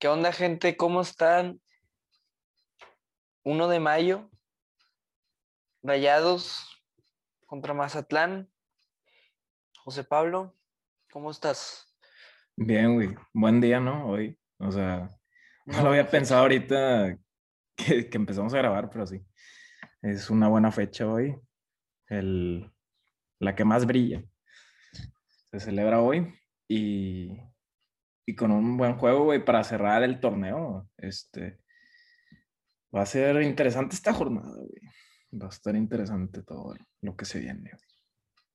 ¿Qué onda, gente? ¿Cómo están? 1 de mayo, Rayados contra Mazatlán. José Pablo, ¿cómo estás? Bien, güey. Buen día, ¿no? Hoy. O sea, no, lo había pensado ahorita que, que empezamos a grabar, pero sí. Es una buena fecha hoy. El, la que más brilla. Se celebra hoy y, y con un buen juego, güey, para cerrar el torneo. Este, va a ser interesante esta jornada, güey. Va a estar interesante todo lo que se viene. güey.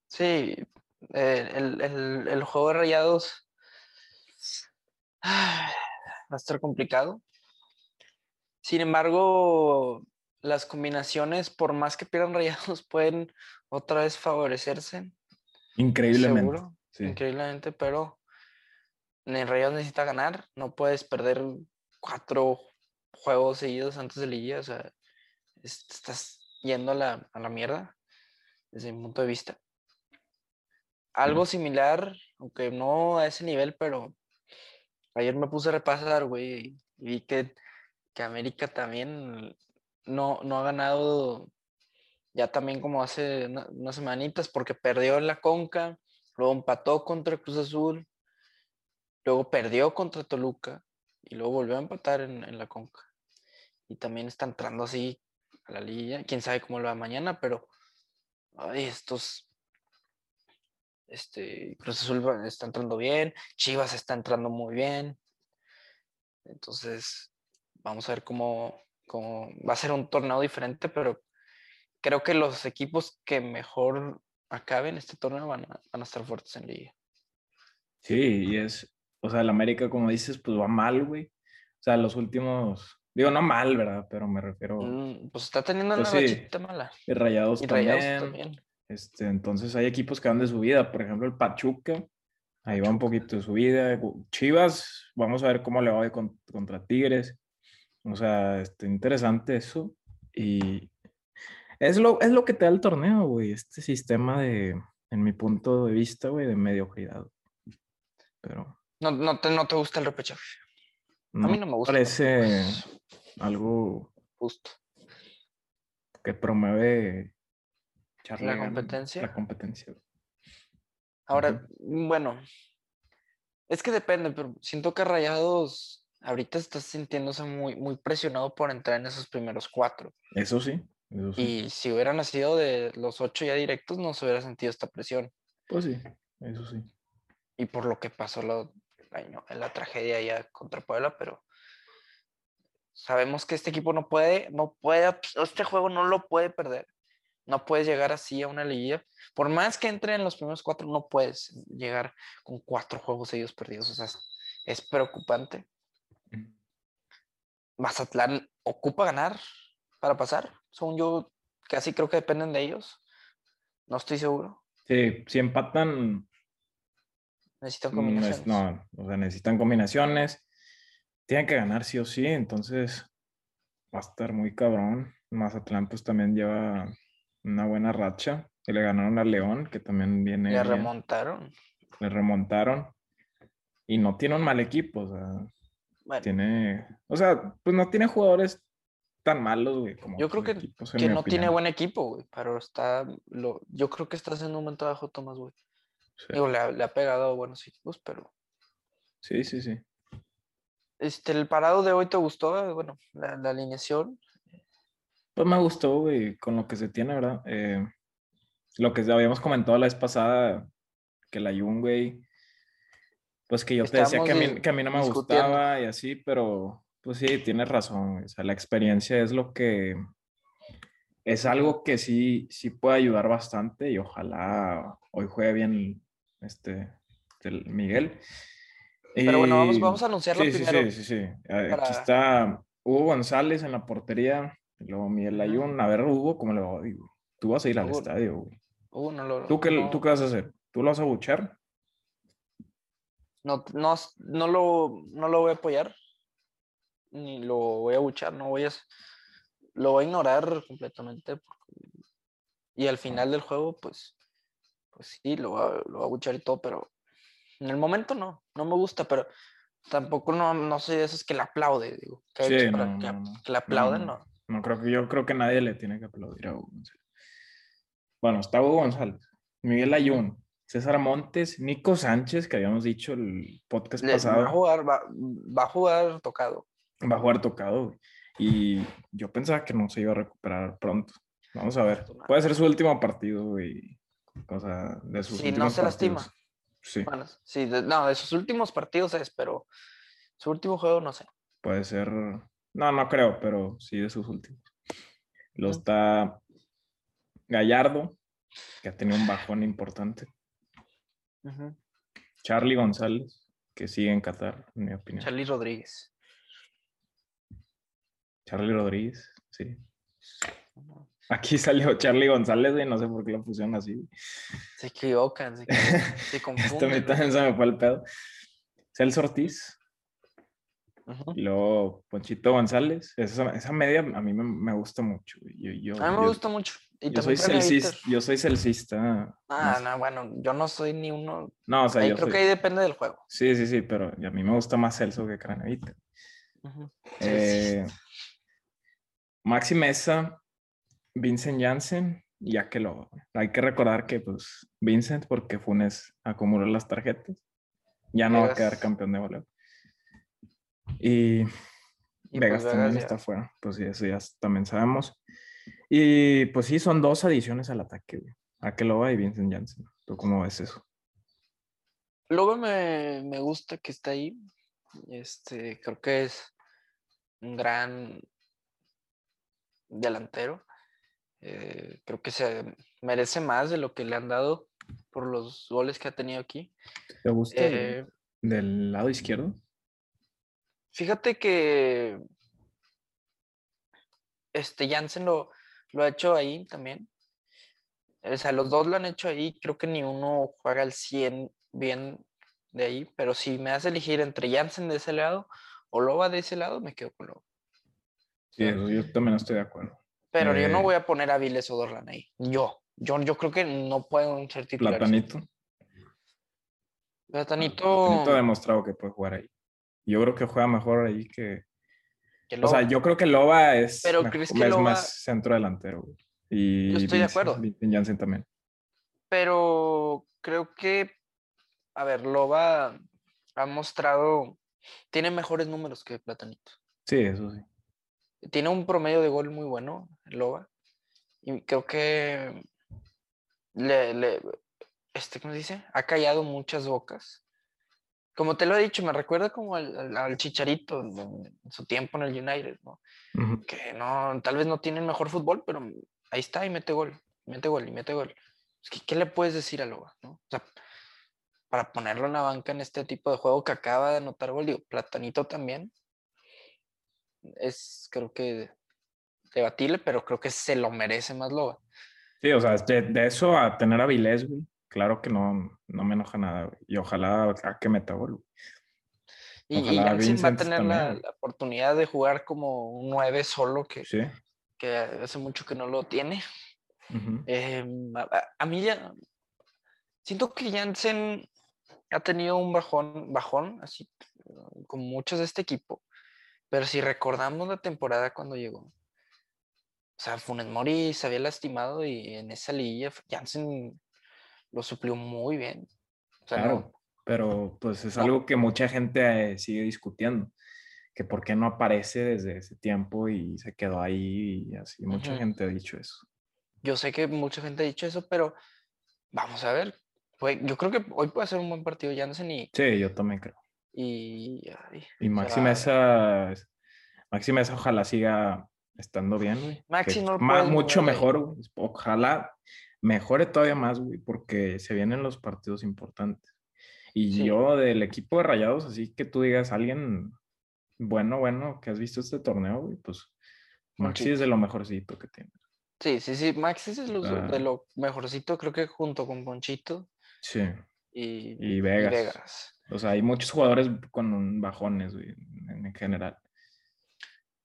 Sí, eh, el, el- el juego de Rayados ah, va a estar complicado. Sin embargo, las combinaciones, por más que pierdan Rayados, pueden otra vez favorecerse. Increíblemente. Seguro, Sí. increíblemente, pero Rayados necesita ganar. No puedes perder cuatro juegos seguidos antes de Liga. O sea, es- estás yendo a la, a la mierda desde mi punto de vista. Algo similar, aunque no a ese nivel, pero ayer me puse a repasar, güey, y vi que, que América también no, no ha ganado ya también como hace una- unas semanitas, porque perdió en la Conca, luego empató contra Cruz Azul, luego perdió contra Toluca y luego volvió a empatar en, en la Conca. Y también está entrando así a la liga, quién sabe cómo lo va mañana, pero ay, estos este, Cruz Azul está entrando bien, Chivas está entrando muy bien. Entonces, vamos a ver cómo, cómo va a ser un torneo diferente, pero creo que los equipos que mejor acaben este torneo van a, van a estar fuertes en liga. Sí, y es, o sea, el América, como dices, pues va mal, güey. O sea, los últimos, digo, no mal, ¿verdad? Pero me refiero, Mm, Pues está teniendo Pues una sí, mala. y Rayados Y también. Rayados también. Este, entonces hay equipos que van de subida, por ejemplo, el Pachuca, ahí va un poquito de subida. Chivas, vamos a ver cómo le va hoy con- contra Tigres. O sea, este, interesante eso. Y es lo, es lo que te da el torneo, güey, este sistema de, en mi punto de vista, güey, de mediocridad. Pero No, no, te, no te gusta el repechaje. no mí no me gusta Parece algo Justo. que promueve La competencia. La competencia. Ahora, bueno, es que depende, pero siento que Rayados ahorita está sintiéndose muy, muy presionado por entrar en esos primeros cuatro. Eso sí, eso sí. Y si hubiera nacido de los ocho ya directos, no se hubiera sentido esta presión. Pues sí, eso sí. Y por lo que pasó lo- año- en la tragedia ya contra Puebla, pero sabemos que este equipo no puede, no puede, este juego no lo puede perder. No puedes llegar así a una liguilla. Por más que entre en los primeros cuatro, no puedes llegar con cuatro juegos seguidos perdidos. O sea, es, es preocupante. Mazatlán ocupa ganar para pasar. Según yo, casi creo que dependen de ellos. No estoy seguro. Sí, si empatan, Necesitan mm, combinaciones. es- no, o sea, necesitan combinaciones. Tienen que ganar sí o sí, entonces va a estar muy cabrón. Mazatlán pues también lleva una buena racha. Y le ganaron a León, que también viene bien. remontaron. Le remontaron. Y no tiene un mal equipo, o sea, Bueno, tiene, o sea, pues no tiene jugadores tan malos, güey, como Yo creo que- equipos, que no tiene buen equipo, güey, pero está, lo, yo creo que está haciendo un buen trabajo Tomás, güey. Sí, Digo, le ha, le ha pegado buenos equipos, pero sí, sí, sí. este, el parado de hoy te gustó, bueno, la, la alineación. Pues me gustó, güey, con lo que se tiene, ¿verdad? Eh, lo que habíamos comentado la vez pasada, que la Jun, güey, pues que yo te decía que a, mí, que a mí no me gustaba y así, pero pues sí, tienes razón. O sea, la experiencia es lo que, es algo que sí, sí puede ayudar bastante y ojalá hoy juegue bien este, el Miguel. Pero bueno, vamos, a anunciarlo sí, primero. Sí, sí, sí. Eh, para- Aquí está Hugo González en la portería, y luego Miguel. Ayun. A ver, Hugo, ¿cómo le va? Tú vas a ir al Hugo- estadio, güey. No, lo, ¿Tú qué, no, ¿Tú qué vas a hacer? ¿Tú lo vas a buchar? no, no, no lo, no lo voy a apoyar, ni lo voy a buchar, no voy a, lo voy a ignorar completamente. porque- y al final del juego, pues, pues sí, lo va, lo va a buchar y todo, pero en el momento no, no me gusta, pero tampoco no, no soy de esos que le aplaude, digo. Que, Sí, para no, que, no, no. que le aplauden, no. no. No creo que yo creo que nadie le tiene que aplaudir a Hugo González. Bueno, está Hugo González, Miguel Ayun, César Montes, Nico Sánchez, que habíamos dicho el podcast Le- va a pasado, jugar, va, va a jugar tocado. va a jugar tocado. güey. Y yo pensaba que no se iba a recuperar pronto. Vamos a ver. Puede ser su último partido, güey. O sea, de sus no últimos se lastima. partidos. Sí, Bueno, sí, de- no, de sus últimos partidos es, pero su último juego no sé. puede ser. No, no creo, pero sí de sus últimos. Lo está Gallardo, que ha tenido un bajón importante. Charlie González, que sigue en Qatar, en mi opinión. Charlie Rodríguez. Charlie Rodríguez, sí. Aquí salió Charlie González, güey, no sé por qué lo pusieron así. güey. Se equivocan, se, equivocan, se Esto mí confunden. también se me fue el pedo. Celso Ortiz, y luego Ponchito González. Esa, esa media a mí me, me gusta mucho. Yo, yo, A mí me yo- gusta mucho. Y Yo soy, también traen a celsista, Víctor. yo soy celsista. Ah, no, no, bueno, yo no soy ni uno. no, o sea, Ahí yo creo soy- que ahí depende del juego. Sí, sí, sí, pero a mí me gusta más Celso que Cranevita. Sí. Eh, Maxi Mesa, Vincent Janssen y lo Hay que recordar que, pues, Vincent, porque Funes acumuló las tarjetas, ya no va a quedar campeón de goleo. Y Y Vegas pues también ya- está fuera, pues sí, eso ya también sabemos. Y pues sí, son dos adiciones al ataque, güey. Akeloba y Vincent Janssen. ¿Tú cómo ves eso? Luego me, me gusta que está ahí. Este, creo que es un gran delantero. Eh, creo que se merece más de lo que le han dado por los goles que ha tenido aquí. ¿Te gusta Eh, del lado izquierdo? fíjate que este Jansen lo, lo ha hecho ahí también. O sea, los dos lo han hecho ahí. Creo que ni uno juega al 100 bien de ahí. Pero si me hace elegir entre Jansen de ese lado o Loba de ese lado, me quedo con Loba. Sí, yo también estoy de acuerdo. Pero yo no Eh, voy a poner a Viles o Dorlan ahí. Yo. Yo, yo creo que no pueden ser titulares. Platanito. Platanito. Platanito ha demostrado que puede jugar ahí. Yo creo que juega mejor ahí que. que O sea, yo creo que Loba es, Pero mejor- ¿crees es Loba- más centro delantero. güey. Y Yo estoy de acuerdo. Vincent Janssen también. pero creo que, a ver, Loba ha mostrado, tiene mejores números que Platanito. Sí, eso sí. Tiene un promedio de gol muy bueno, Loba. Y creo que le, le- este, ¿cómo se dice? Ha callado muchas bocas. Como te lo he dicho, me recuerda como al, al- al Chicharito en, en su tiempo en el United, ¿no? Que no, tal vez no tiene el mejor fútbol, pero ahí está y mete gol, mete gol y mete gol. Es que, ¿Qué le puedes decir a Loba? ¿no? O sea, para ponerlo en la banca en este tipo de juego que acaba de anotar gol, digo, Platanito también, es creo que debatible, pero creo que se lo merece más Loba. Sí, o sea, de, de eso a tener a Vilés, güey. Claro que no, no me enoja nada, güey. Y ojalá a que meta gol. güey. Y, y va a tener la, oportunidad de jugar como un 9 solo, que, Sí. que hace mucho que no lo tiene. Em, a, a- a mí ya siento que Jansen ha tenido un bajón, bajón, así como muchos de este equipo. Pero si recordamos la temporada cuando llegó, o sea, Funes Mori se había lastimado y en esa liguilla Jansen lo suplió muy bien. O sea, no- Claro, pero pues es No. algo que mucha gente eh, sigue discutiendo, que por qué no aparece desde ese tiempo y se quedó ahí y así, mucha gente ha dicho eso. yo sé que mucha gente ha dicho eso, pero vamos a ver. Yo creo que hoy puede ser un buen partido Jansen y, Sí, yo también creo. Y, ay, Y Maxi será- Mesa, es- Maxi Mesa ojalá siga estando bien, güey. Maxi puedes mucho mejor, güey. Ojalá mejore todavía más, güey, porque se vienen los partidos importantes. Y Sí. yo del equipo de Rayados, así que tú digas alguien bueno, bueno, que has visto este torneo, güey, pues Maxi es de lo mejorcito que tiene. Sí, sí, sí. Max es de lo, Ah. de lo mejorcito, creo que junto con Ponchito Sí. y, Y y Vegas. O sea, hay muchos jugadores con bajones, güey, en, en general.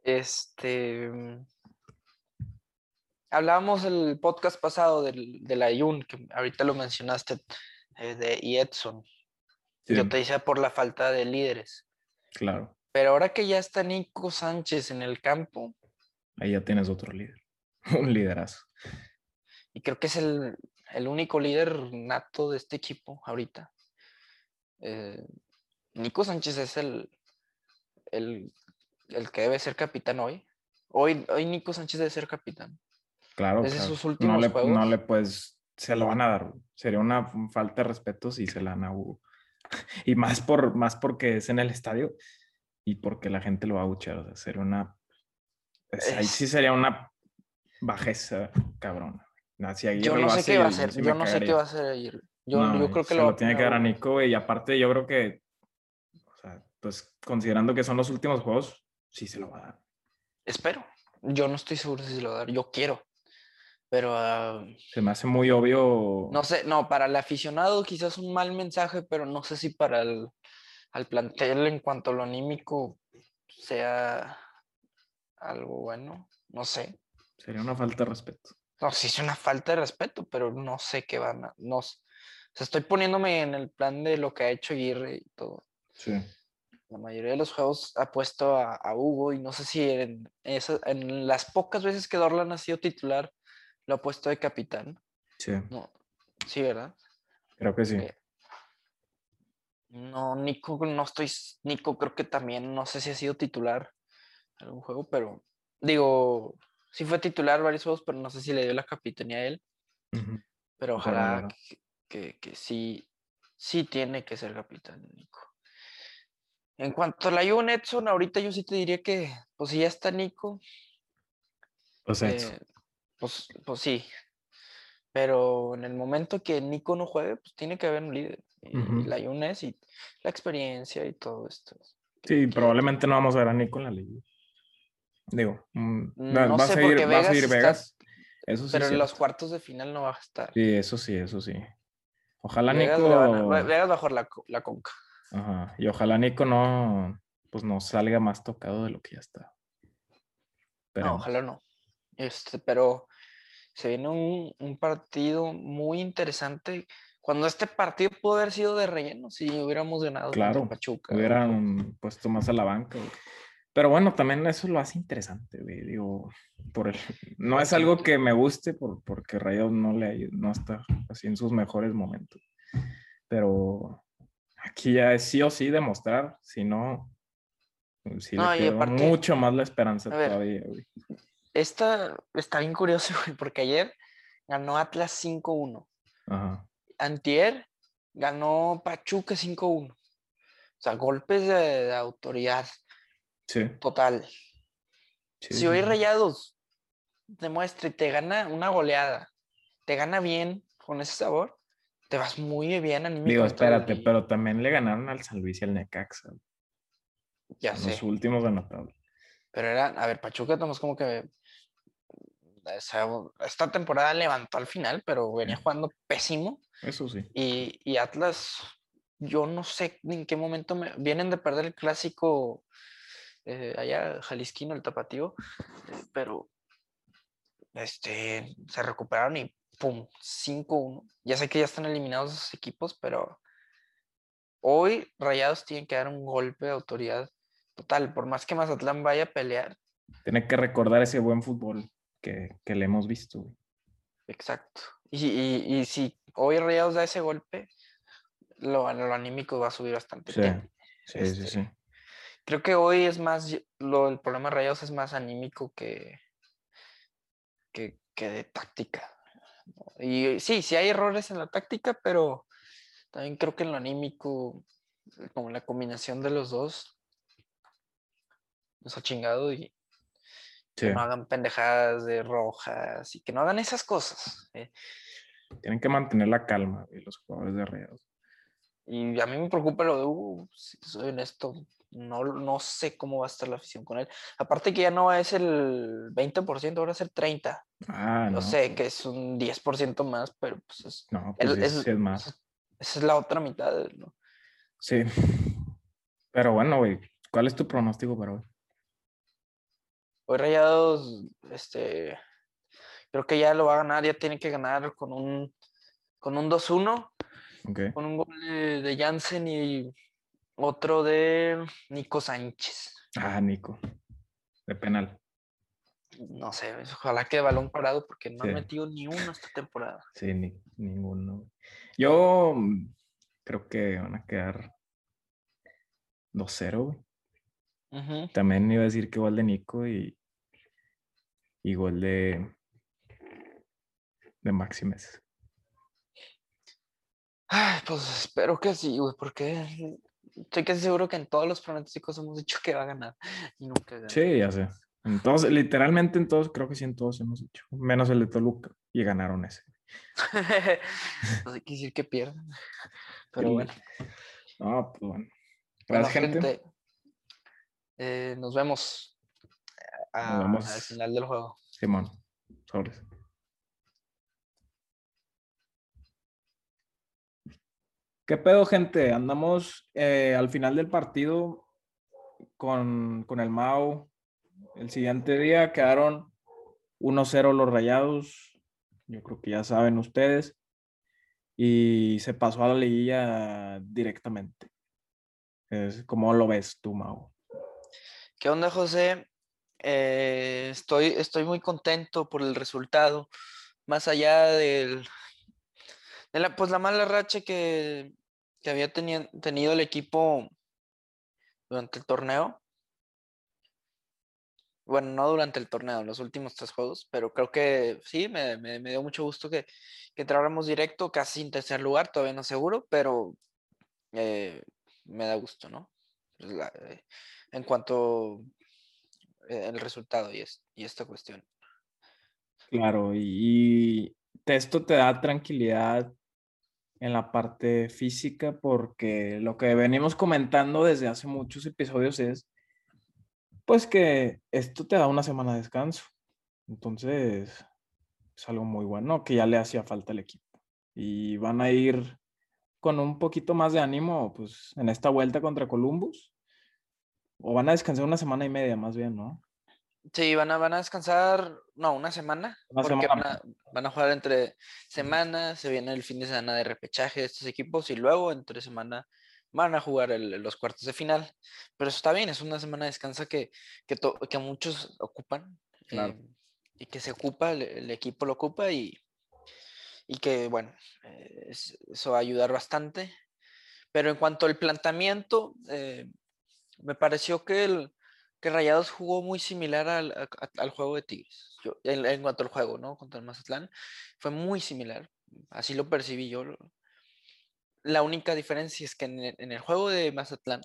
Este. Hablábamos el podcast pasado del, del Ayun, que ahorita lo mencionaste, eh, de y Edson. Sí. Yo te decía por la falta de líderes. Claro. Pero ahora que ya está Nico Sánchez en el campo, Ahí ya tienes otro líder. Un liderazo. y creo que es el, el único líder nato de este equipo ahorita. Eh, Nico Sánchez es el, el, el que debe ser capitán hoy. Hoy, hoy Nico Sánchez debe ser capitán. Claro. Es de claro. sus últimos no le, juegos. No le puedes, se lo van a dar. Sería una falta de respeto si se la dan a Hugo. Y más, por, más porque es en el estadio y porque la gente lo va a buchar. O sea, sería una. es- ahí sí sería una bajeza, cabrón. Yo no sé qué va a hacer. Yo no sé qué va a hacer ayer. Yo, No, yo creo que se lo, va a tiene que dar a. Nico. Y aparte, yo creo que, o sea, pues considerando que son los últimos juegos, sí se lo va a dar. Espero. Yo no estoy seguro si se lo va a dar. Yo quiero. Pero ah, Se me hace muy obvio. no sé, no, para el aficionado quizás un mal mensaje, pero no sé si para el al plantel en cuanto a lo anímico sea algo bueno. No sé. Sería una falta de respeto. No, sí es una falta de respeto, pero no sé qué van a. No, sea, estoy poniéndome en el plan de lo que ha hecho Aguirre y todo. Sí. La mayoría de los juegos ha puesto a, a Hugo y no sé si en, esa- en las pocas veces que Dorlan ha sido titular lo ha puesto de capitán. Sí, No, sí, ¿verdad? creo que sí. Eh, No, Nico, no estoy. Nico creo que también, no sé si ha sido titular en algún juego, pero digo, sí fue titular varios juegos, pero no sé si le dio la capitanía a él. Pero Ojalá, ojalá. Que, que- sí, sí tiene que ser capitán, Nico. En cuanto a la Juve Edson, ahorita yo sí te diría que, pues si ya está Nico, eh, pues, pues sí. Pero en el momento que Nico no juegue, pues tiene que haber un líder. Y, Ujú. la Yunes y la experiencia y todo esto. sí, probablemente no vamos a ver a Nico en la liga. Digo, mm, No va sé, a seguir, va a seguir Vegas está- Vegas. Eso sí. Pero es en los cuartos de final no va a estar. Sí, eso sí, eso sí. Ojalá Vegas, a- Nico. Ve- Vegas a jugar la, la conca. Ajá. Y ojalá Nico no, pues no salga más tocado de lo que ya está. No, Esperemos. ojalá no. Este, pero se viene un, un partido muy interesante. Cuando este partido pudo haber sido de relleno, si hubiéramos ganado Claro, Pachuca. o- hubieran puesto más a la banca. Pero bueno, también eso lo hace interesante, güey. Digo, por el- no es algo que me guste por, porque Rayo no le no está así en sus mejores momentos. Pero aquí ya es sí o sí demostrar, si no, No, le aparte- mucho más la esperanza ver, todavía, güey. Esta está bien curioso, güey, porque ayer ganó Atlas 5-1. Ajá. Antier ganó Pachuca 5-1. O sea, golpes de, de autoridad Sí. total. sí, si hoy. Rayados demuestra y te gana una goleada, te gana bien con ese sabor, te vas muy bien Digo, a la espérate, pero también le ganaron al San Luis y al Necaxa, Ya en sé. los últimos de la tabla. Pero era, a ver, Pachuca estamos como que. o sea, esta temporada levantó al final, pero venía jugando pésimo. Eso sí. Y, y Atlas, yo no sé en qué momento me, vienen de perder el clásico eh, allá, Jalisquino, el tapatío, eh, pero este, se recuperaron y pum, 5-1. Ya sé que ya están eliminados esos equipos, pero hoy Rayados tienen que dar un golpe de autoridad total. Por más que Mazatlán vaya a pelear, Tiene que recordar ese buen fútbol que, que le hemos visto. exacto. Y, y- y si hoy Rayados da ese golpe, lo, lo anímico va a subir bastante. Sí, sí, sí, este, sí. Creo que hoy es más, y- lo, el problema de Rayados es más anímico que, que, que de táctica. Y sí, sí hay errores en la táctica, pero también creo que en lo anímico, como la combinación de los dos, nos ha chingado y Sí, que no hagan pendejadas de rojas y que no hagan esas cosas. ¿eh? Tienen que mantener la calma, güey, los jugadores de Rayados. Y a mí me preocupa lo de Hugo, si te soy honesto. No, no sé cómo va a estar la afición con él. Aparte que ya no es el 20%, ahora es el 30%. Ah, no. sé que es un 10% más, pero pues es, No, pues es- más. es- esa es la otra mitad. ¿no? Sí. Pero bueno, güey, ¿cuál es tu pronóstico para hoy? Hoy Rayados, este, creo que ya lo va a ganar, ya tiene que ganar con un, con un 2-1, Ok. con un gol de, de Jansen y Otro de Nico Sánchez. Ah, Nico. De penal. No sé, ojalá que balón parado porque no Sí. ha metido ni uno esta temporada. Sí, ni, ninguno. Yo mm, creo que van a quedar 2-0. güey. Ujú. También iba a decir que gol de Nico y, y gol de, de Maximes. Ay, pues espero que sí, güey, porque estoy casi seguro que en todos los pronósticos hemos dicho que va a ganar y nunca gana. Sí, ya sé. Entonces, literalmente en todos, creo que sí en todos hemos hecho. Menos el de Toluca. Y ganaron ese. no sé qué decir que pierdan. Pero bueno. No, pues bueno. Bueno, Gracias, gente. gente, eh, nos vemos, a- al vemos. final del juego. Simón. Sobres. ¿Qué pedo, gente? Andamos eh, al final del partido con, con el Mau. El siguiente día quedaron 1-0 los rayados. Yo creo que ya saben ustedes. Y se pasó a la liguilla directamente. ¿Cómo lo ves tú, Mau? ¿Qué onda, José? Eh, estoy, estoy muy contento por el resultado. Más allá del, pues, la mala racha que, que había teni- tenido el equipo durante el torneo. Bueno, no durante el torneo, los últimos tres juegos, pero creo que sí, me, dio mucho gusto que, entráramos directo, casi en tercer lugar, todavía no seguro, pero eh, me da gusto, ¿no? Pues eh, en cuanto eh, el resultado y, es, y esta cuestión. Claro, y, esto te da tranquilidad en la parte física porque lo que venimos comentando desde hace muchos episodios es pues que esto te da una semana de descanso. Entonces, es algo muy bueno que ya le hacía falta al equipo. Y van a ir con un poquito más de ánimo pues en esta vuelta contra Columbus. O van a descansar una semana y media más bien, ¿no? Sí, van a, van a descansar, no, una semana, Una porque semana. van a, van a jugar entre semanas, se viene el fin de semana de repechaje de estos equipos y luego entre semana van a jugar el- los cuartos de final. Pero eso está bien, es una semana de descanso que, que, to- que muchos ocupan Claro. eh, y que se ocupa, el, el equipo lo ocupa y, y que, bueno, eh, es- eso va a ayudar bastante. Pero en cuanto al planteamiento, eh, me pareció que el, que Rayados jugó muy similar al, a- al juego de Tigres. Yo, en, en cuanto al juego, ¿no? Contra el Mazatlán, fue muy similar. Así lo percibí yo. La única diferencia es que en el, en el juego de Mazatlán,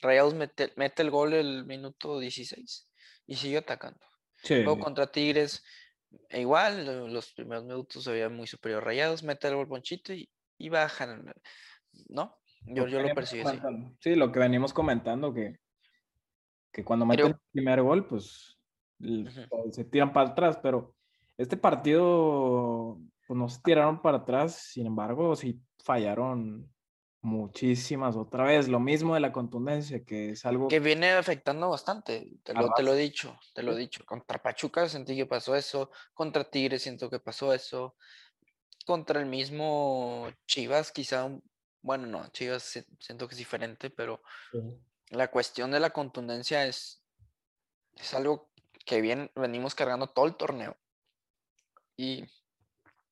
Rayados mete, mete el gol el minuto 16 y sigue atacando. Sí, Luego contra Tigres, e igual, lo- los primeros minutos se veía muy superior Rayados, mete el gol Ponchito y, y bajan, ¿no? Yo, yo lo percibí así. Sí, lo que venimos comentando, que, que cuando meten el primer gol, pues se tiran para atrás, pero este partido, pues no se tiraron para atrás, sin embargo, sí fallaron muchísimas otra vez. Lo mismo de la contundencia, que es algo Que viene afectando bastante, te lo, te lo he dicho, te lo he dicho. Contra Pachuca sentí que pasó eso, contra Tigres siento que pasó eso, contra el mismo Chivas quizá, un- bueno, no, Chivas si- siento que es diferente, pero la cuestión de la contundencia es, es algo que bien, venimos cargando todo el torneo y,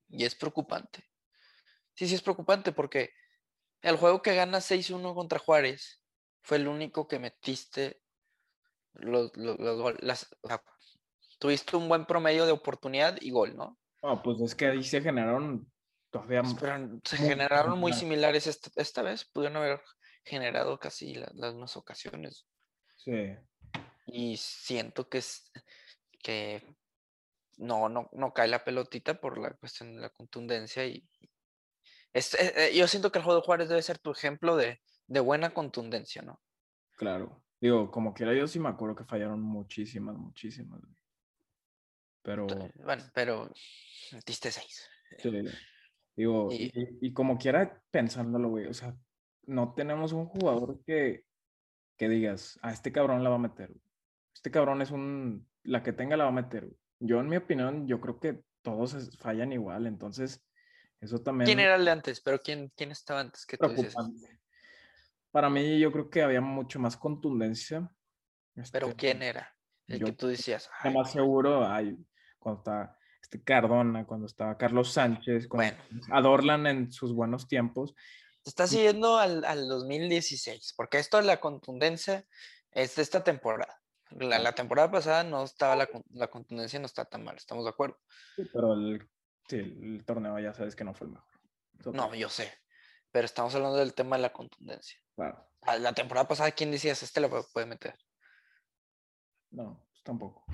y es preocupante. Sí, sí es preocupante porque el juego que gana 6-1 contra Juárez fue el único que metiste los, los- los las- tuviste un buen promedio de oportunidad y gol, ¿no? No, pues es que ahí se generaron todavía Pero se generaron muy similar. similares esta, esta vez, pudieron haber generado casi la- las mismas ocasiones. Sí. Y siento que es que no, no, no cae la pelotita por la cuestión de la contundencia y es- eh, eh, yo siento que el juego de Juárez debe ser tu ejemplo de, de buena contundencia, ¿no? Claro. Digo, como quiera, yo sí me acuerdo que fallaron muchísimas, muchísimas. Pero, Bueno, pero metiste seis. sí, digo, Y- y, y como quiera, pensándolo, güey, o sea, no tenemos un jugador que, que digas, a este cabrón la va a meter. Este cabrón es un, la que tenga la va a meter. Yo, en mi opinión, yo creo que todos fallan igual, entonces, eso también ¿Quién era el de antes? Pero ¿quién, quién estaba antes que tú dices? para mí yo creo que había mucho más contundencia. Pero Este, ¿quién era? El yo que tú decías. "Ay, más seguro ay, cuando estaba este Cardona, cuando estaba Carlos Sánchez, cuando Bueno. Adorlan en sus buenos tiempos. Estás siguiendo al, al 2016, porque esto de la contundencia es de esta temporada. La, la temporada pasada no estaba la, la contundencia, no está tan mal, estamos de acuerdo. Sí, pero el, sí, el torneo ya sabes que no fue el mejor. No, yo sé, pero estamos hablando del tema de la contundencia. Claro. La temporada pasada, ¿quién decías? Este lo pu- puede meter. No, pues tampoco.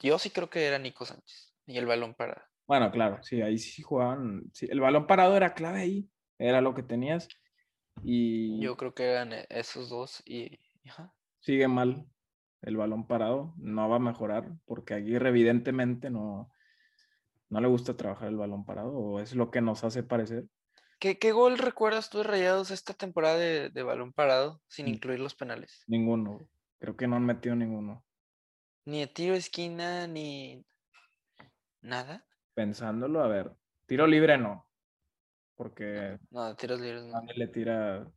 Yo sí creo que era Nico Sánchez y el balón para. Bueno, claro, sí, ahí sí jugaban. sí, el balón parado era clave ahí, era lo que tenías. Y Yo creo que eran e- esos dos y. ajá. sigue mal el balón parado, no va a mejorar, porque Aguirre evidentemente no, no le gusta trabajar el balón parado, o es lo que nos hace parecer. ¿Qué, qué gol recuerdas tú de Rayados esta temporada de, de balón parado sin incluir los penales? Ninguno. Creo que no han metido ninguno. Ni de tiro esquina, ni. Nada. Pensándolo, a ver, tiro libre no, porque No, de tiros libres no. nadie le tira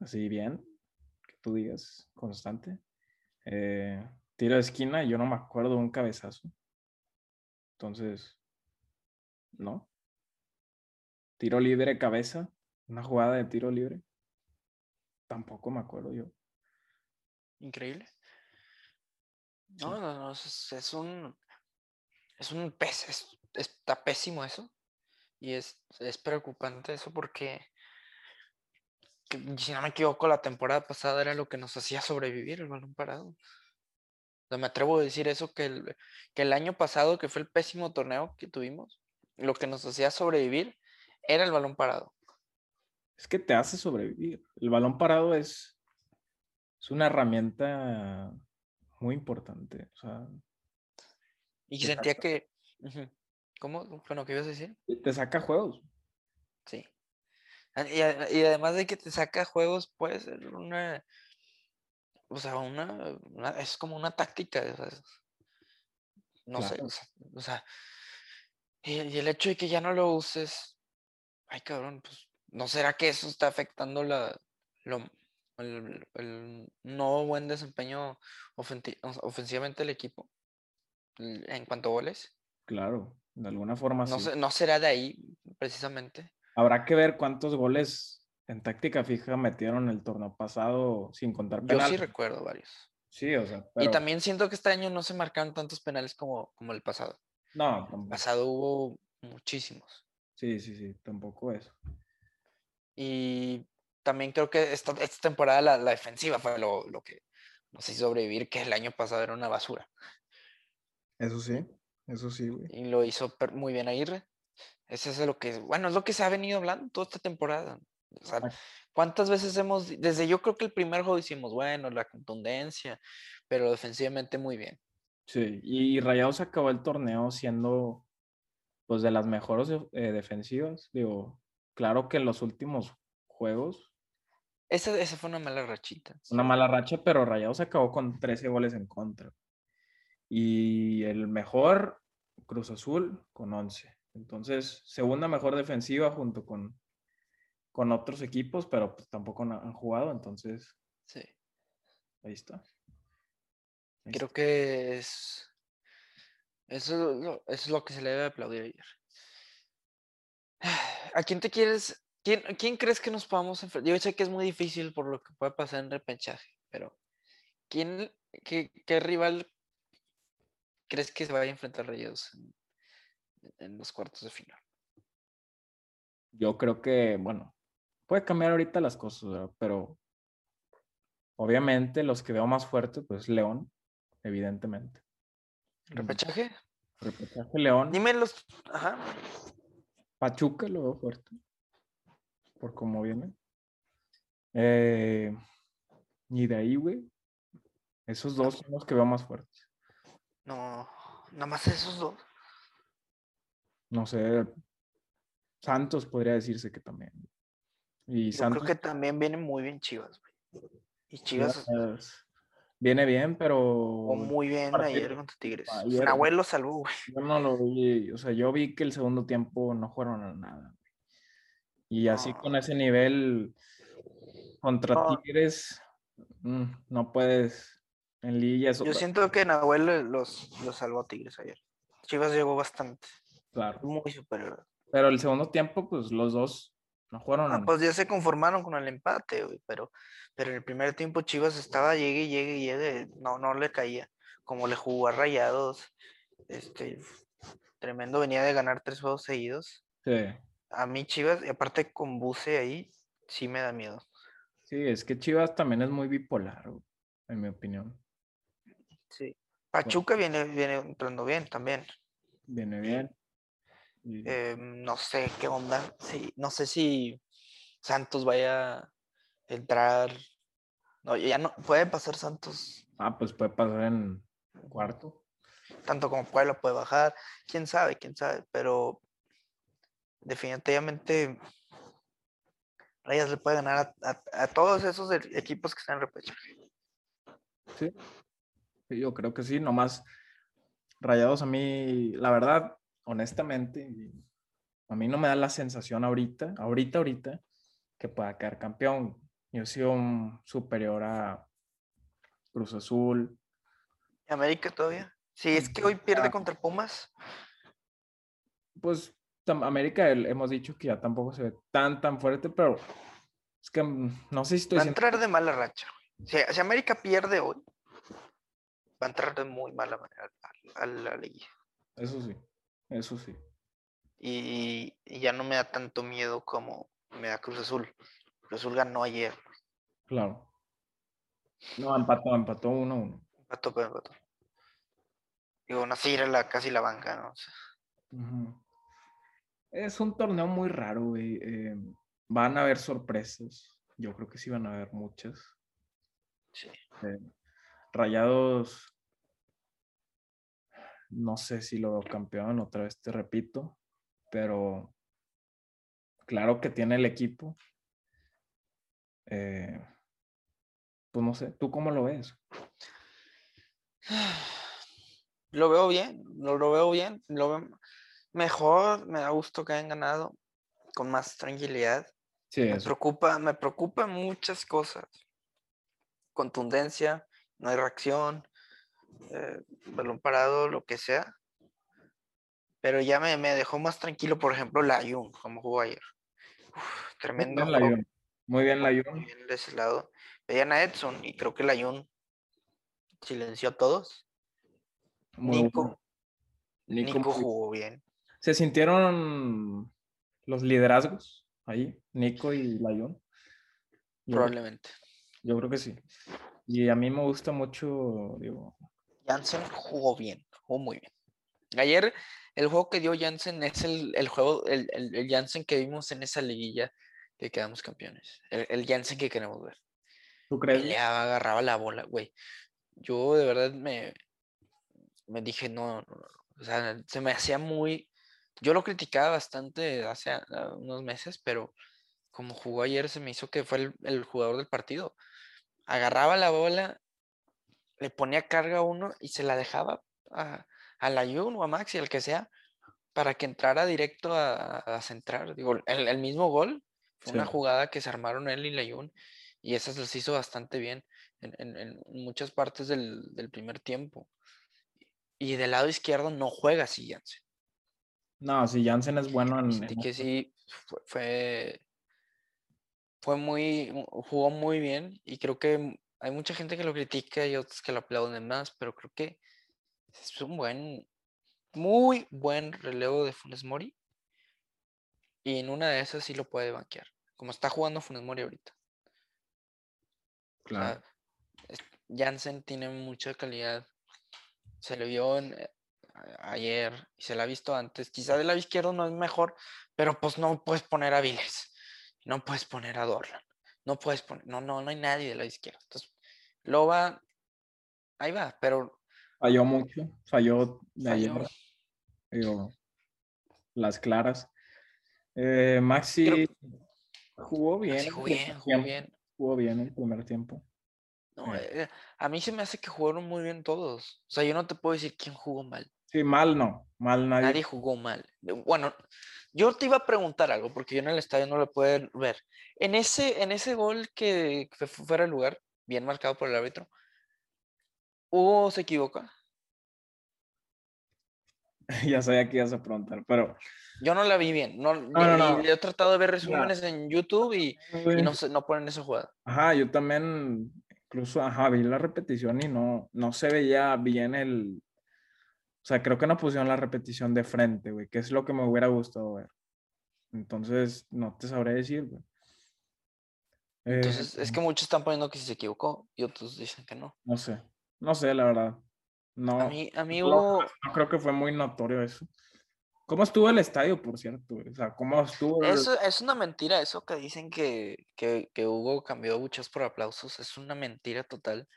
así bien, que tú digas, constante. Eh, tiro de esquina, yo no me acuerdo un cabezazo. Entonces, no. Tiro libre, cabeza, una jugada de tiro libre. Tampoco me acuerdo yo. Increíble. No, no, no, es, es un. Es un pez, es- está pésimo eso. Y es, es preocupante eso porque. que, si no me equivoco, la temporada pasada era lo que nos hacía sobrevivir el balón parado. O sea, me atrevo a decir eso, que el, que el año pasado, que fue el pésimo torneo que tuvimos, lo que nos hacía sobrevivir era el balón parado. Es que te hace sobrevivir. El balón parado es, es una herramienta muy importante. O sea, Y sentía que. ¿Cómo? Bueno, ¿qué ibas a decir? te saca juegos. Sí. A- Y, además de que te saca juegos, puede ser una. O sea, una, una- es como una táctica. o sea, es- no sé. O sea, o sea, y, y el hecho de que ya no lo uses. Ay, cabrón, pues. ¿No será que eso está afectando la, lo, el, el no buen desempeño ofensivamente del equipo? En cuanto a goles. Claro, de alguna forma No, sí. sé- no será de ahí, precisamente. Habrá que ver cuántos goles en táctica fija metieron el torneo pasado sin contar Yo penales. sí recuerdo varios. Sí, o sea, Y también siento que este año no se marcaron tantos penales como, como el pasado. no, El pasado hubo muchísimos. Sí, sí, sí, tampoco eso. Y también creo que esta, esta temporada la, la defensiva fue lo, lo que nos hizo sobrevivir, que el año pasado era una basura. Eso sí, eso sí, güey. Y lo hizo muy bien Aguirre. Ese es lo que, bueno, es lo que se ha venido hablando toda esta temporada. O sea. ¿cuántas veces hemos, desde yo creo que el primer juego hicimos, bueno, la contundencia, pero defensivamente muy bien. Sí, y Rayados acabó el torneo siendo pues de las mejores eh, defensivas. Digo, claro que en los últimos juegos Esa, esa fue una mala rachita. una mala racha, pero Rayados acabó con 13 goles en contra. Y el mejor, Cruz Azul, con 11. Entonces, segunda mejor defensiva junto con, con otros equipos, pero pues tampoco han jugado, entonces Sí. ahí está. Ahí Creo está. que es. Eso, es lo- eso es lo que se le debe aplaudir ayer. ¿A quién te quieres? ¿Quién, quién crees que nos podamos enfrentar? Yo sé que es muy difícil por lo que puede pasar en repechaje, pero ¿quién, qué, qué rival crees que se vaya a enfrentar a Rayados en, en los cuartos de final? Yo creo que, bueno, puede cambiar ahorita las cosas, ¿verdad? pero obviamente los que veo más fuertes, pues León, evidentemente. ¿En ¿Repechaje? Repechaje León. Dime los. Ajá. Pachuca lo veo fuerte. Por cómo viene. Eh, y de ahí, güey. Esos dos son los que veo más fuertes. No, nada más esos dos. No sé. Santos podría decirse que también. Y Yo Santos creo que también vienen muy bien Chivas, güey. Y Chivas Chivas viene bien, pero jugó muy bien partido- ayer contra Tigres. ayer- Nahuel lo salvó, güey. yo no lo vi. O sea, yo vi que el segundo tiempo no jugaron a nada. Y así con ese nivel, contra No. Tigres mm, no puedes en Yo siento que Nahuel los, los salvó a Tigres ayer. Chivas llegó bastante, claro. muy superior. Pero el segundo tiempo, pues los dos no jugaron Ah, pues ya se conformaron con el empate, güey, pero, pero en el primer tiempo Chivas estaba llegue, llegue, llegue, no, no le caía. Como le jugó a Rayados, este, tremendo, venía de ganar tres juegos seguidos. Sí. A mí Chivas, y aparte con Buce ahí, sí me da miedo. Sí, es que Chivas también es muy bipolar, en mi opinión. Sí. Pachuca viene, viene entrando bien también. Viene bien. Eh, no sé qué onda. Sí, no sé si Santos vaya a entrar. No, ya no puede pasar Santos, Ah, pues puede pasar en cuarto. tanto como Puebla puede bajar. Quién sabe, quién sabe, pero definitivamente Rayas le puede ganar a, a- a todos esos e- equipos que están en repechaje. Sí. Sí, Yo creo que sí, nomás Rayados a mí, la verdad, honestamente, a mí no me da la sensación ahorita, ahorita, ahorita, que pueda quedar campeón. Yo he sido un superior a Cruz Azul. ¿Y América todavía. Si es que hoy pierde Ah. contra Pumas, Pues América hemos dicho que ya tampoco se ve tan, tan fuerte, pero es que mm, no sé si estoy va a entrar de mala racha. Si, si América pierde hoy, va a entrar de muy mala manera a, a la liguilla. Eso sí, eso sí. y, y ya no me da tanto miedo como me da Cruz Azul. Cruz Azul ganó ayer, Claro. No, empató, empató 1-1. empató, pero empató. Digo, aún así era la, casi la banca, ¿no? O sea. Es un torneo muy raro, güey. eh, van a haber sorpresas. Yo creo que sí van a haber muchas. sí. Eh, Rayados, no sé si lo veo campeón, otra vez te repito, pero claro que tiene el equipo. Eh, pues no sé, ¿tú cómo lo ves? Lo veo bien, lo, lo veo bien, lo veo mejor, me da gusto que hayan ganado con más tranquilidad. Sí, Me eso. preocupa, me preocupan muchas cosas. Contundencia, no hay reacción, eh, balón parado, lo que sea. Pero ya me, me dejó más tranquilo, por ejemplo, la Jun, como jugó ayer. Uf, Muy tremendo bien la. Muy bien la muy bien de ese lado. Veían a Edson y creo que la Jun silenció a todos. Muy Nico, bueno. Nico jugó bien. ¿Se sintieron los liderazgos ahí? Nico y Layón. Probablemente. yo creo que sí. Y a mí me gusta mucho, digo, Jansen jugó bien, jugó muy bien. Ayer el juego que dio Jansen es el, el juego, el, el, el Jansen que vimos en esa liguilla que quedamos campeones. El, el Jansen que queremos ver. ¿tú crees? Peleaba, agarraba la bola, güey. Yo de verdad me, me dije, no, no, no, o sea, se me hacía muy... Yo lo criticaba bastante hace unos meses, pero como jugó ayer se me hizo que fue el, el jugador del partido. Agarraba la bola, le ponía carga a uno y se la dejaba a, a la Jun o a Maxi, al que sea, para que entrara directo a, a centrar. Digo, el, el mismo gol fue una Sí. jugada que se armaron él y la Jun y esa se les hizo bastante bien en, en- en muchas partes del, del primer tiempo. Y del lado izquierdo no juega así Jansen. No, si Jansen es bueno en, Sentí en que esto. sí fue, fue, fue muy, mu- jugó muy bien y creo que hay mucha gente que lo critica y otros que lo aplauden más, pero creo que es un buen, muy buen relevo de Funes Mori y en una de esas sí lo puede banquear, como está jugando Funes Mori ahorita. O Claro. sea, Jansen tiene mucha calidad. Se le vio en, eh, ayer y se la ha visto antes. Quizá del lado izquierdo no es mejor, pero pues no puedes poner a Viles. No puedes poner a Dorlan. No puedes poner. No, no, no hay nadie del lado izquierdo. Entonces, Loba, ahí va, pero Falló mucho, falló de falló. ayer, digo, las claras. Eh, Maxi Creo- jugó bien. El jugó bien, jugó bien. Jugó bien el primer tiempo. No, Eh. eh, a mí se me hace que jugaron muy bien todos. O sea, yo no te puedo decir quién jugó mal. Sí, mal no. Mal nadie. Nadie jugó mal. Bueno, yo te iba a preguntar algo, porque yo en el estadio no lo puedo ver. En ese, en ese gol que fue fuera de lugar, bien marcado por el árbitro, ¿Hugo se equivoca? ya sabía que ibas a preguntar, pero... Yo no la vi bien. No, No, no, no. he tratado de ver resúmenes en YouTube y, y no ponen esa jugada. Ajá, yo también, incluso, ajá, vi la repetición y no, no se veía bien el... O sea, creo que no pusieron la repetición de frente, güey, que es lo que me hubiera gustado ver. Entonces, no te sabré decir, güey. Eh, Entonces, es que muchos están poniendo que sí se equivocó y otros dicen que no. No sé, no sé, la verdad. No, A mí, a mí no, Hugo, no creo que fue muy notorio eso. ¿Cómo estuvo el estadio, por cierto? O sea, ¿cómo estuvo? el- eso es una mentira, eso que dicen que, que, que Hugo cambió buchas por aplausos, es una mentira total.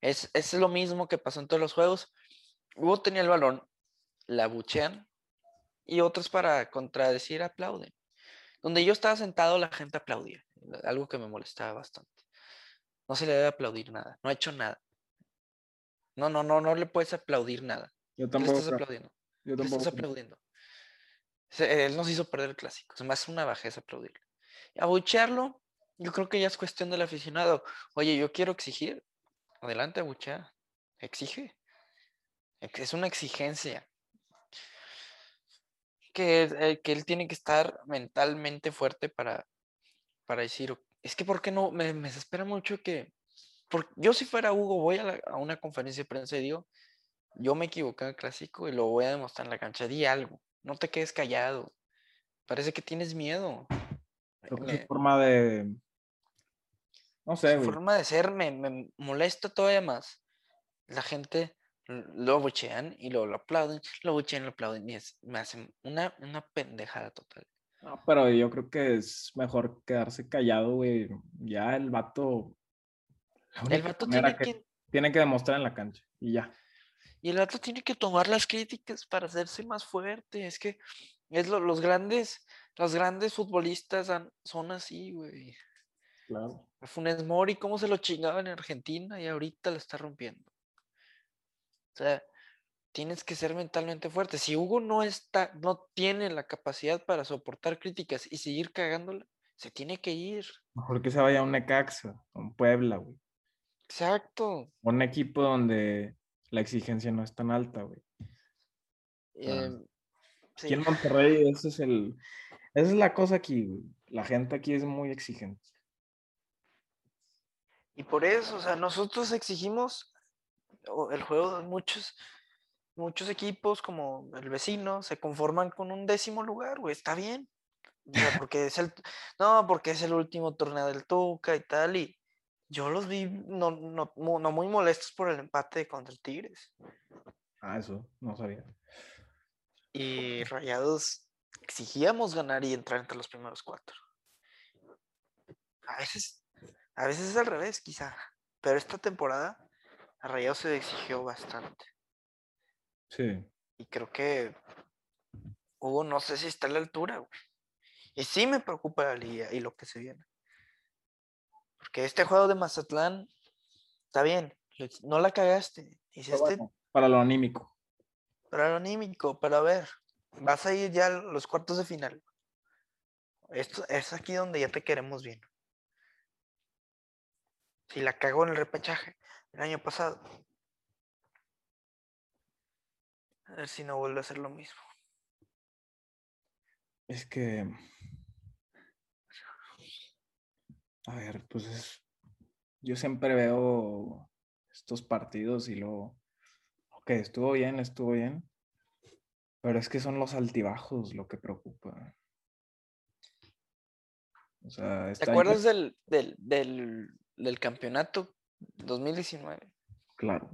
Es, es lo mismo que pasó en todos los juegos. Hugo tenía el balón, la buchean y otros para contradecir aplauden. Donde yo estaba sentado, la gente aplaudía, algo que me molestaba bastante. No se le debe aplaudir nada, no ha hecho nada. No, no, no, no le puedes aplaudir nada. Yo ¿Qué le tampoco. estás creo- aplaudiendo? Yo ¿Qué le estás tampoco. aplaudiendo? Él nos hizo perder el clásico. Me hace una bajeza aplaudirle. Abuchearlo, yo creo que ya es cuestión del aficionado. Oye, yo quiero exigir. Adelante, abuchea. Exige. Es una exigencia. Que, eh, que él tiene que estar mentalmente fuerte para, para decir, es que, ¿por qué no? Me, me desespera mucho que, por, yo si fuera Hugo, voy a, la- a una conferencia de prensa y digo, yo me equivoqué en el clásico y lo voy a demostrar en la cancha. Di algo, no te quedes callado. Parece que tienes miedo. Creo que Me- su forma de. No sé, su güey. forma de ser me, me molesta todavía más. La gente lo buchean y lo, lo aplauden, lo buchean, lo aplauden y es, me hacen una, una pendejada total. No, pero yo creo que es mejor quedarse callado, güey. Ya el vato. El vato tiene que, tiene que demostrar en la cancha. Y ya. y el vato tiene que tomar las críticas para hacerse más fuerte. Es que es lo- los grandes, los grandes futbolistas han- son así, güey. Claro. Funes Mori, cómo se lo chingaba en Argentina y ahorita la está rompiendo. O sea, tienes que ser mentalmente fuerte. Si Hugo no está, no tiene la capacidad para soportar críticas y seguir cagándola, se tiene que ir. Mejor que se vaya a un Necaxa, a un Puebla, güey. Exacto. Un equipo donde la exigencia no es tan alta, güey. Sí. Aquí en Monterrey, ese es el. Esa es la cosa aquí, güey. La gente aquí es muy exigente. Y por eso, o sea, nosotros exigimos el juego de muchos, muchos equipos como el vecino se conforman con un décimo lugar, güey, está bien. O sea, porque es el, no, porque es el último torneo del Tuca y tal, y yo los vi no, no, no muy molestos por el empate contra el Tigres. Ah, eso, no sabía. Y Rayados exigíamos ganar y entrar entre los primeros cuatro. A veces, a veces es al revés, quizá. Pero esta temporada a Rayados se exigió bastante. Sí. Y creo que Hugo no sé si está a la altura, güey. Y sí me preocupa la liga y lo que se viene. Porque este juego de Mazatlán está bien, no la cagaste. Hiciste bueno, para lo anímico. para lo anímico, pero a ver, vas a ir ya a los cuartos de final. Esto es aquí donde ya te queremos bien. Si la cagó en el repechaje el año pasado. A ver si no vuelve a hacer lo mismo. Es que. A ver, pues es. Yo siempre veo estos partidos y luego. Ok, estuvo bien, estuvo bien. Pero es que son los altibajos lo que preocupa. O sea, ¿Te acuerdas del, del, del, del campeonato 2019? Claro.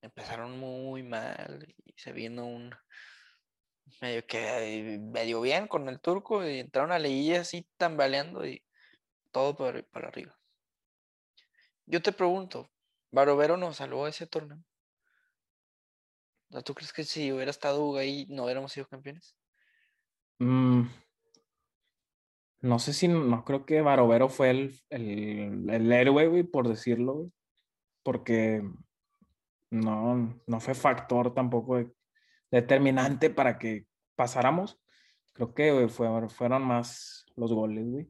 Empezaron muy mal y se vino un medio que medio bien con el turco y entraron a liguilla así tambaleando y todo para, para arriba. Yo te pregunto, ¿Barovero nos salvó ese torneo? ¿No, ¿Tú crees que si hubiera estado ahí no hubiéramos sido campeones? Mm, no sé si, no creo que Barovero fue el, el, el héroe, güey, por decirlo, güey. Porque no, no fue factor tampoco determinante para que pasáramos. Creo que fueron más los goles, güey.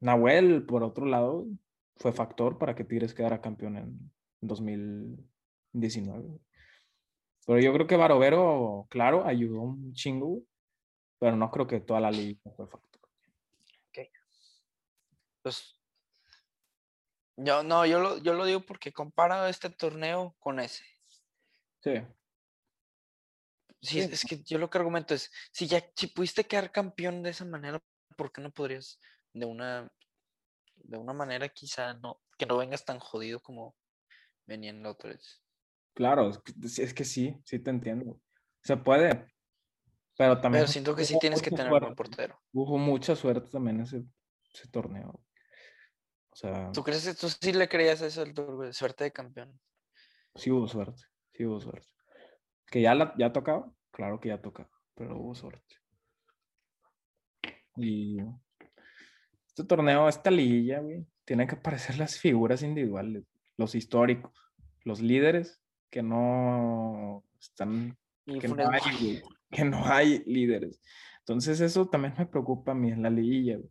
Nahuel, por otro lado, fue factor para que Tigres quedara campeón en 2019. Pero yo creo que Barovero, claro, ayudó un chingo, pero no creo que toda la liga fue factor. Pues yo no, yo lo, yo lo digo porque comparo este torneo con ese. Sí. Sí, es que yo lo que argumento es, si ya si pudiste quedar campeón de esa manera, ¿por qué no podrías de una de una manera quizá no que no vengas tan jodido como venían la otra vez? Claro, es que, sí, sí te entiendo. Se puede, pero también. Pero siento que sí tienes que tener un buen portero. Hubo mucha suerte también ese, ese torneo. O sea. ¿Tú crees que tú sí le creías eso el suerte de campeón? Sí hubo suerte, sí hubo suerte. Que ya, la, ya tocaba, claro que ya tocaba, pero hubo suerte. Y este torneo, esta liguilla, güey, tienen que aparecer las figuras individuales, los históricos, los líderes que no están, que no, hay, que no hay líderes. Entonces eso también me preocupa a mí en la liguilla. Güey.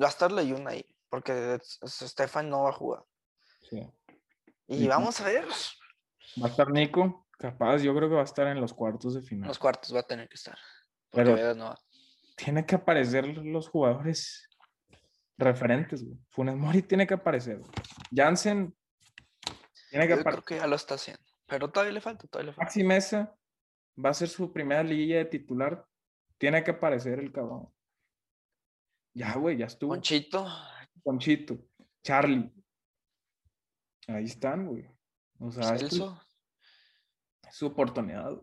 Va a estar ahí, porque Stefan no va a jugar. Sí. Y vamos a ver. Va a estar Nico, Capaz, yo creo que va a estar en los cuartos de final. Los cuartos va a tener que estar. Pero no tiene que aparecer los jugadores referentes, güey. Funes Mori tiene que aparecer. Jansen tiene que aparecer. Creo que ya lo está haciendo. Pero todavía le falta, todavía le falta. Maxi Mesa va a ser su primera liguilla de titular. Tiene que aparecer el cabrón. Ya, güey, ya estuvo. Conchito. Conchito. Charlie. Ahí están, güey. O sea, Celso su oportunidad.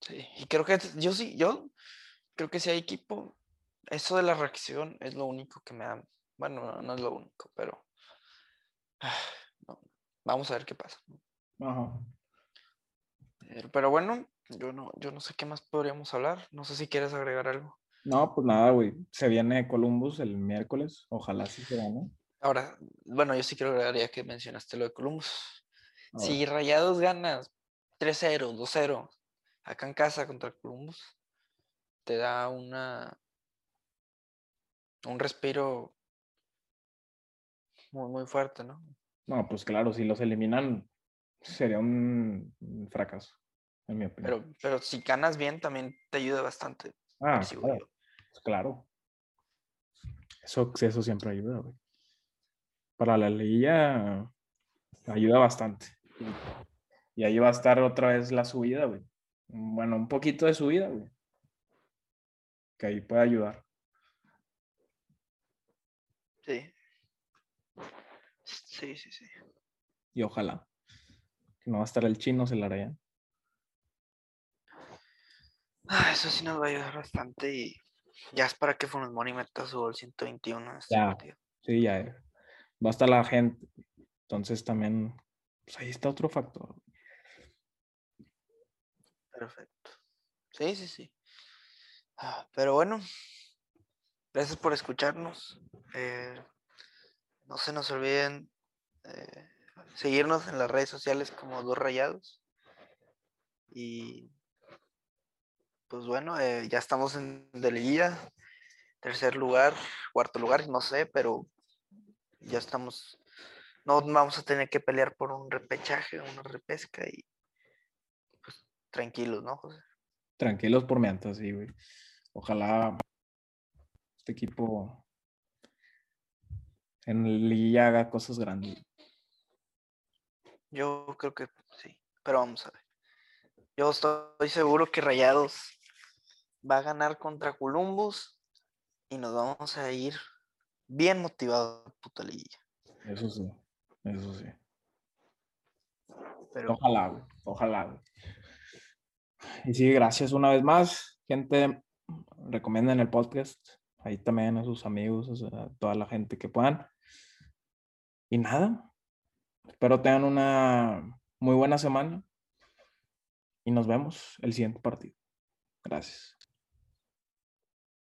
Sí, y creo que yo sí, yo creo que si hay equipo, eso de la reacción es lo único que me da, bueno, no es lo único, pero vamos a ver qué pasa. Pero, bueno, yo no, yo no sé qué más podríamos hablar, no sé si quieres agregar algo. No, pues nada, güey, se viene Columbus el miércoles, ojalá sí se ¿no? Ahora, bueno, yo sí quiero agregar ya que mencionaste lo de Columbus. Si Rayados ganas 3-0, 2-0, acá en casa contra Columbus, te da una un respiro muy, muy fuerte, ¿no? No, pues claro, si los eliminan sería un fracaso, en mi opinión. Pero, pero si ganas bien también te ayuda bastante. Ah, claro. Pues claro. Eso, eso siempre ayuda, güey. Para la liguilla ayuda bastante. Y ahí va a estar otra vez la subida, güey. Bueno, un poquito de subida, güey. Que ahí puede ayudar. Sí. Sí, sí, sí. Y ojalá. Que no va a estar el chino, se la hará Ah, eso sí nos va a ayudar bastante y ya es para que Funes Mori meta su gol 121 en este ya, Sí, ya. Va a estar la gente. Entonces también, pues ahí está otro factor. Perfecto. Sí, sí, sí. Ah, pero bueno, gracias por escucharnos. Eh, no se nos olviden eh, seguirnos en las redes sociales como Dos Rayados. Y pues bueno, eh, ya estamos en de tercer lugar, cuarto lugar, no sé, pero ya estamos, no vamos a tener que pelear por un repechaje, una repesca y tranquilos, ¿no, José? Tranquilos por mientras, sí, güey. Ojalá este equipo en el haga cosas grandes. Yo creo que sí, pero vamos a ver. Yo estoy seguro que Rayados va a ganar contra Columbus y nos vamos a ir bien motivados a puta liguilla. Eso sí, eso sí. Pero... Ojalá, ojalá. Y sí, gracias una vez más. Gente, recomienden el podcast. Ahí también a sus amigos, a toda la gente que puedan. Y nada, espero tengan una muy buena semana y nos vemos el siguiente partido. Gracias.